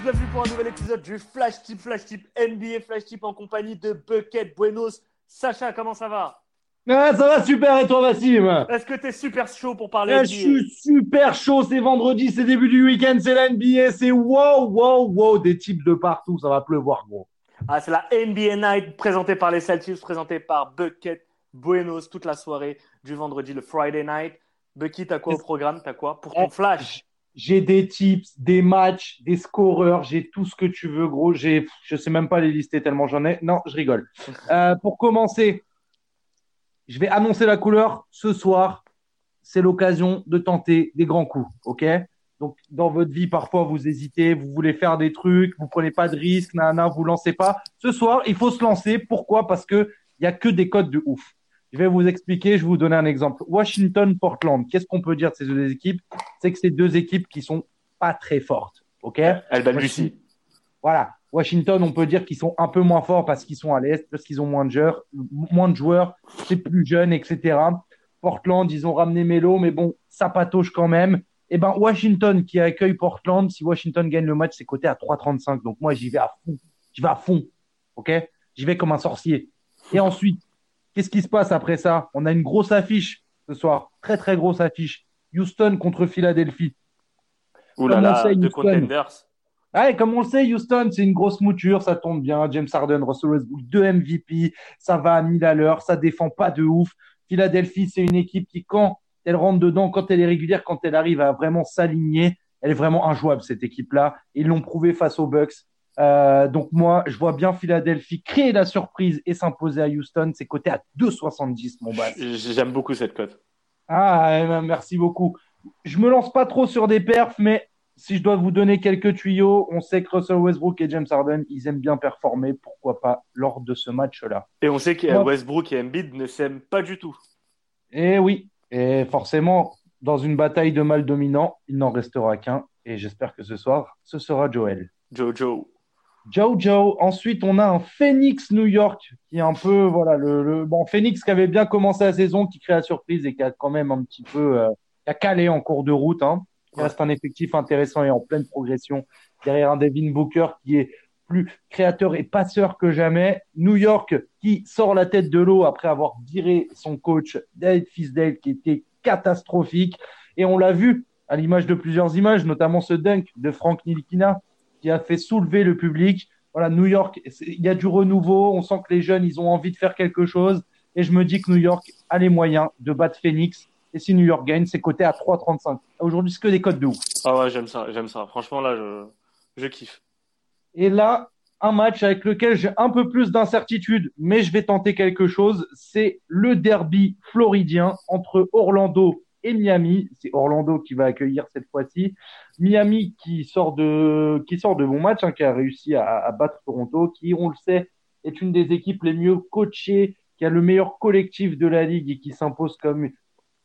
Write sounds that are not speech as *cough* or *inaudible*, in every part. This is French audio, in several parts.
tous, bienvenue pour un nouvel épisode du Flash Tip, Flash Tip NBA Flash Tip en compagnie de Bucket Buenos. Sacha, comment ça va? Ah, ça va super et toi Vassim Est-ce que t'es super chaud pour parler Ah, NBA Je suis super chaud, c'est vendredi, c'est début du week-end, c'est la NBA, c'est wow, wow, wow, des types de partout, ça va pleuvoir gros. Ah, c'est la NBA Night présentée par les Celtics, présentée par Bucket Buenos toute la soirée du vendredi, le Friday Night. Bucky, t'as quoi au programme? T'as quoi? Pour ton Eh, flash J'ai des tips, des matchs, des scoreurs, j'ai tout ce que tu veux gros, j'ai, je sais même pas les lister tellement j'en ai. Non, je rigole. Euh, pour commencer, je vais annoncer la couleur ce soir. C'est l'occasion de tenter des grands coups, ok? Donc, dans votre vie, parfois, vous hésitez, vous voulez faire des trucs, vous prenez pas de risques, nanana, vous lancez pas. Ce soir, il faut se lancer. Pourquoi? Parce que il y a que des codes de ouf. Je vais vous expliquer, je vais vous donner un exemple. Washington-Portland, qu'est-ce qu'on peut dire de ces deux équipes? C'est que c'est deux équipes qui sont pas très fortes, ok? Elle balbutie. voilà. Washington, on peut dire qu'ils sont un peu moins forts parce qu'ils sont à l'Est, parce qu'ils ont moins de joueurs, moins de joueurs, c'est plus jeune, etc. Portland, ils ont ramené Melo, mais bon, ça patauge quand même. Et ben, Washington qui accueille Portland, si Washington gagne le match, c'est coté à 3,35. Donc moi, j'y vais à fond. J'y vais à fond. OK? J'y vais comme un sorcier. Et ensuite, qu'est-ce qui se passe après ça? On a une grosse affiche ce soir. Très, très grosse affiche. Houston contre Philadelphie. Ouh là là, sait, deux contenders. Ouais, comme on le sait, Houston, c'est une grosse mouture, ça tombe bien. James Harden, Russell Westbrook, deux MVP, ça va à 1000 à l'heure, ça défend pas de ouf. Philadelphie, c'est une équipe qui, quand elle rentre dedans, quand elle est régulière, quand elle arrive à vraiment s'aligner, elle est vraiment injouable, cette équipe-là. Ils l'ont prouvé face aux Bucks. Euh, donc moi, je vois bien Philadelphie créer la surprise et s'imposer à Houston. C'est coté à 2,70, mon bas. J'aime beaucoup cette cote. Ah, eh ben, merci beaucoup. Je me lance pas trop sur des perfs, mais si je dois vous donner quelques tuyaux, on sait que Russell Westbrook et James Harden, ils aiment bien performer. Pourquoi pas lors de ce match-là? Et on sait que Ouais. Westbrook et Embiid ne s'aiment pas du tout. Et oui, et forcément, dans une bataille de mal dominant, il n'en restera qu'un. Et j'espère que ce soir, ce sera Joel. Jojo. Jojo. Ensuite, on a un Phoenix New York qui est un peu, voilà, le, le- bon, Phoenix qui avait bien commencé la saison, qui crée la surprise et qui a quand même un petit peu, euh, qui a calé en cours de route, hein. Il reste un effectif intéressant et en pleine progression derrière un Devin Booker qui est plus créateur et passeur que jamais. New York qui sort la tête de l'eau après avoir viré son coach David Fisdale qui était catastrophique. Et on l'a vu à l'image de plusieurs images, notamment ce dunk de Frank Nilikina qui a fait soulever le public. Voilà, New York, il y a du renouveau. On sent que les jeunes, ils ont envie de faire quelque chose. Et je me dis que New York a les moyens de battre Phoenix. Et si New York gagne, c'est coté à 3,35. Aujourd'hui, c'est que des codes de ouf. Ah ouais, j'aime ça, j'aime ça. Franchement, là, je, je kiffe. Et là, un match avec lequel j'ai un peu plus d'incertitude, mais je vais tenter quelque chose. C'est le derby floridien entre Orlando et Miami. C'est Orlando qui va accueillir cette fois-ci. Miami qui sort de, qui sort de bons matchs, hein, qui a réussi à, à battre Toronto, qui, on le sait, est une des équipes les mieux coachées, qui a le meilleur collectif de la ligue et qui s'impose comme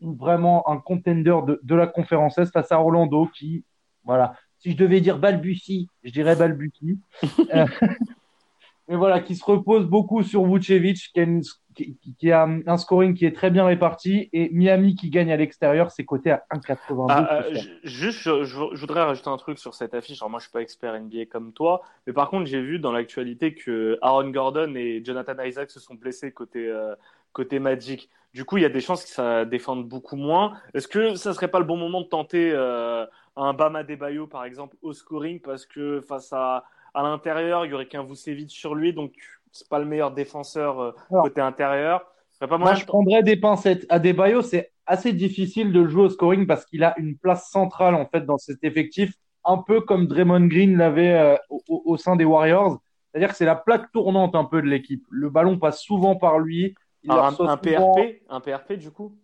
vraiment un contender de, de la conférence Est face à Orlando qui, voilà, si je devais dire balbutie, je dirais balbutie. *laughs* Euh, *laughs* mais voilà, qui se repose beaucoup sur Vucevic, qui a, une- qui, a un scoring qui est très bien réparti, et Miami qui gagne à l'extérieur, c'est coté à 1,82. Ah, euh, juste, je, voudrais rajouter un truc sur cette affiche. Alors, moi, je suis pas expert NBA comme toi, mais par contre, j'ai vu dans l'actualité que Aaron Gordon et Jonathan Isaac se sont blessés côté, euh, côté Magic. Du coup, il y a des chances que ça défende beaucoup moins. Est-ce que ça serait pas le bon moment de tenter euh, un Bama Debayo, par exemple, au scoring, parce que face à, à l'intérieur, il y aurait qu'un Vucevic sur lui, donc c'est pas le meilleur défenseur euh, Alors. côté intérieur. Pas Moi, je prendrais des pincettes. Adebayo, c'est assez difficile de le jouer au scoring parce qu'il a une place centrale, en fait, dans cet effectif, un peu comme Draymond Green l'avait euh, au, sein des Warriors. C'est-à-dire que c'est la plaque tournante un peu de l'équipe. Le ballon passe souvent par lui. Il un, souvent. PRP, un PRP du coup?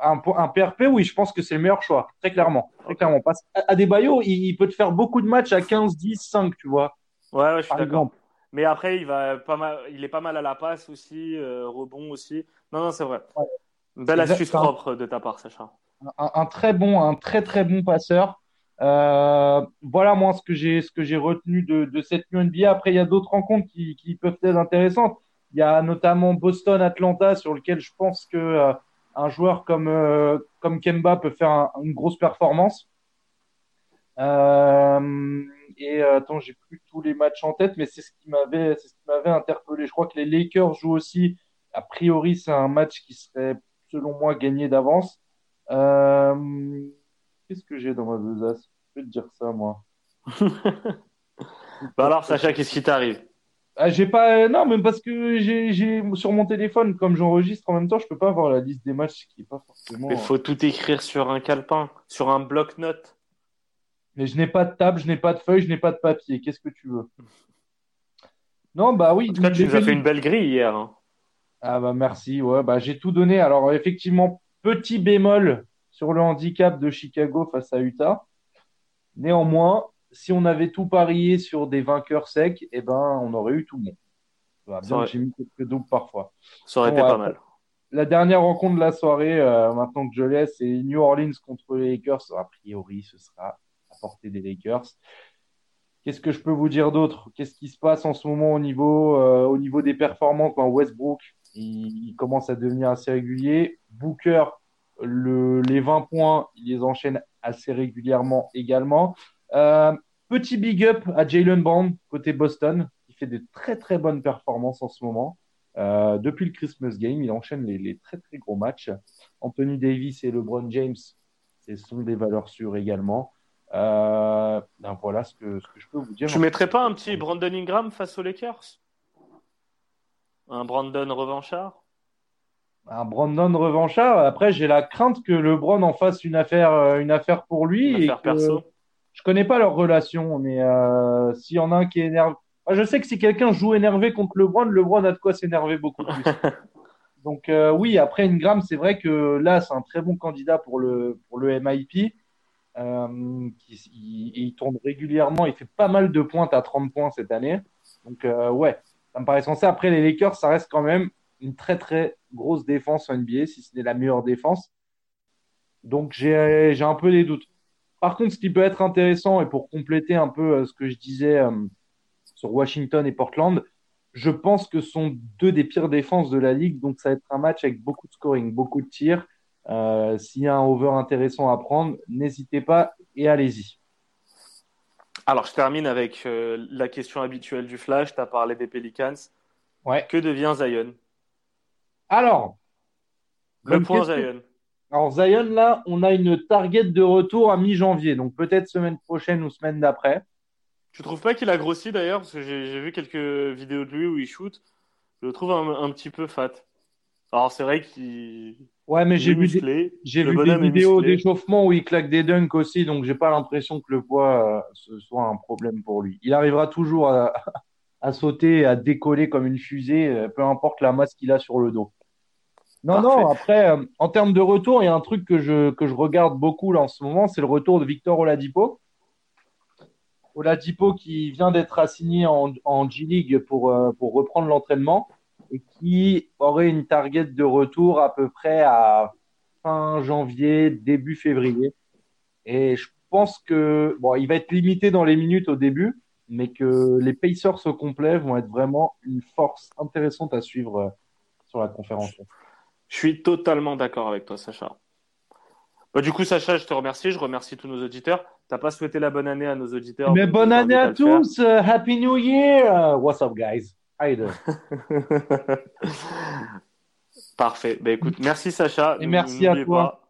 Un, PRP, oui, je pense que c'est le meilleur choix, très clairement. Très clairement. Parce Adebayo, il, il peut te faire beaucoup de matchs à 15, 10, 5, tu vois, Ouais, ouais, je suis par d'accord. Mais après, il va pas mal, il est pas mal à la passe aussi, euh, rebond aussi. Non, non, c'est vrai. Ouais. Belle astuce propre de ta part, Sacha. un, un très bon, un très très bon passeur. Euh, voilà moi ce que j'ai ce que j'ai retenu de, de cette NBA. Après il y a d'autres rencontres qui, qui peuvent être intéressantes. Il y a notamment Boston Atlanta sur lequel je pense que euh, un joueur comme euh, comme Kemba peut faire un- une grosse performance. Euh, et euh, attends, j'ai plus tous les matchs en tête, mais c'est ce qui m'avait, c'est ce qui m'avait interpellé. Je crois que les Lakers jouent aussi. A priori, c'est un match qui serait, selon moi, gagné d'avance. Euh, Qu'est-ce que j'ai dans ma besace? Je vais te dire ça, moi. *laughs* bah alors, Sacha, qu'est-ce qui t'arrive? Ah, j'ai pas, non, même parce que j'ai, j'ai sur mon téléphone, comme j'enregistre en même temps, je peux pas avoir la liste des matchs qui est pas forcément. Il faut tout écrire sur un calepin, sur un bloc-notes. Mais je n'ai pas de table, je n'ai pas de feuille, je n'ai pas de papier. Qu'est-ce que tu veux? Non, bah oui. En tout cas, tu nous as fait une belle grille hier. Hein. Ah bah merci, ouais, bah j'ai tout donné. Alors effectivement, petit bémol sur le handicap de Chicago face à Utah. Néanmoins, si on avait tout parié sur des vainqueurs secs, eh ben, on aurait eu tout le monde. Bah, bien j'ai mis quelques doubles parfois. Ça aurait été pas mal. La dernière rencontre de la soirée, euh, maintenant que je l'ai, c'est New Orleans contre les Lakers. A priori, ce sera portée des Lakers. Qu'est-ce que je peux vous dire d'autre? Qu'est-ce qui se passe en ce moment au niveau, euh, au niveau des performances? Ben, Westbrook, il, commence à devenir assez régulier. Booker, le, les 20 points, il les enchaîne assez régulièrement également. Euh, petit big up à Jalen Brown côté Boston, qui fait de très très bonnes performances en ce moment. Euh, depuis le Christmas Game, il enchaîne les, très très gros matchs. Anthony Davis et LeBron James, ce sont des valeurs sûres également. Euh, ben voilà ce que, ce que, je peux vous dire. Tu mettrais pas un petit Brandon Ingram face aux Lakers? Un Brandon revanchard? Un Brandon revanchard? Après, j'ai la crainte que LeBron en fasse une affaire, une affaire pour lui. Une affaire perso je connais pas leur relation, mais euh, s'il y en a un qui est énervé. Ah, je sais que si quelqu'un joue énervé contre LeBron, LeBron a de quoi s'énerver beaucoup plus. *laughs* Donc euh, oui, après Ingram, c'est vrai que là, c'est un très bon candidat pour le, pour le MIP. Euh, il, tourne régulièrement, il fait pas mal de pointes à 30 points cette année. Donc ouais, ça me paraît censé. Après, les Lakers, ça reste quand même une très très grosse défense en NBA, si ce n'est la meilleure défense. Donc j'ai un peu des doutes. Par contre, ce qui peut être intéressant, et pour compléter un peu euh, ce que je disais euh, sur Washington et Portland, je pense que ce sont deux des pires défenses de la ligue, donc ça va être un match avec beaucoup de scoring, beaucoup de tirs. Euh, s'il y a un over intéressant à prendre, n'hésitez pas et allez-y. Alors, je termine avec la question habituelle du Flash. Tu as parlé des Pelicans. Ouais. Que devient Zion? Alors, le point Zion. Alors Zion, là, on a une target de retour à mi-janvier, donc peut-être semaine prochaine ou semaine d'après. Tu trouves pas qu'il a grossi d'ailleurs? Parce que j'ai vu quelques vidéos de lui où il shoot. Je le trouve un, petit peu fat. Alors c'est vrai qu'il. Ouais, mais j'ai vu, des, j'ai vu des vidéos d'échauffement où il claque des dunks aussi, donc j'ai pas l'impression que le poids euh, soit un problème pour lui. Il arrivera toujours à, *laughs* à sauter, à décoller comme une fusée, euh, peu importe la masse qu'il a sur le dos. Non, non, après, euh, en termes de retour, il y a un truc que je, que je regarde beaucoup là en ce moment, c'est le retour de Victor Oladipo. Oladipo qui vient d'être assigné en, en G-League pour, euh, pour reprendre l'entraînement et qui aurait une target de retour à peu près à fin janvier, début février. Et je pense que, bon, il va être limité dans les minutes au début, mais que les Pacers au complet vont être vraiment une force intéressante à suivre euh, sur la conférence. Je suis totalement d'accord avec toi, Sacha. Bah, du coup, Sacha, je te remercie. Je remercie tous nos auditeurs. Tu n'as pas souhaité la bonne année à nos auditeurs. Mais bonne année à, tous. Uh, Happy New Year. What's up, guys? *laughs* Parfait. Bah, écoute, merci, Sacha. Et merci à toi.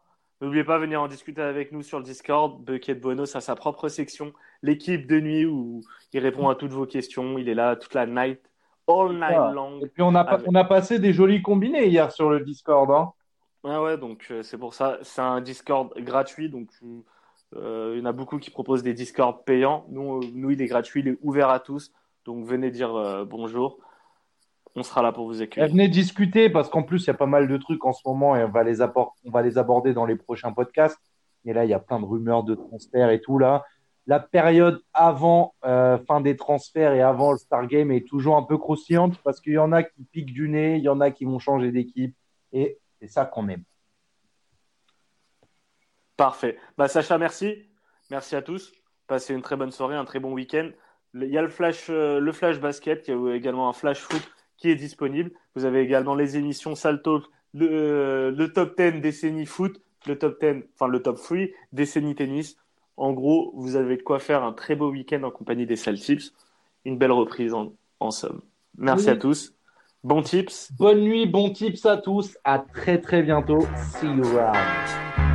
N'oubliez pas de venir en discuter avec nous sur le Discord. Bucket Bonus a sa propre section, l'équipe de nuit où il répond à toutes vos questions. Il est là toute la night all night long. Et puis on a, on a passé des jolis combinés hier sur le Discord. Hein. Ouais, ouais, donc euh, c'est pour ça. C'est un Discord gratuit, donc euh, il y en a beaucoup qui proposent des Discord payants. Nous, euh, nous, il est gratuit, il est ouvert à tous. Donc venez dire bonjour. On sera là pour vous accueillir. venez discuter parce qu'en plus, il y a pas mal de trucs en ce moment et on va les, on va les aborder dans les prochains podcasts. Et là, il y a plein de rumeurs de transferts et tout là la période avant euh, fin des transferts et avant le Star Game est toujours un peu croustillante parce qu'il y en a qui piquent du nez, il y en a qui vont changer d'équipe et c'est ça qu'on aime. Parfait. Bah, Sacha, merci. Merci à tous. Passez une très bonne soirée, un très bon week-end. Il y a le flash, euh, le flash basket, il y a également un flash foot qui est disponible. Vous avez également les émissions Salto, le, euh, le top 10 décennie foot, le top 10, enfin le top 3 décennie tennis. En gros, vous avez de quoi faire un très beau week-end en compagnie des Saltips. Une belle reprise en, somme. Merci à tous. Bon tips. Bonne nuit, bon tips à tous. À très très bientôt. See you around.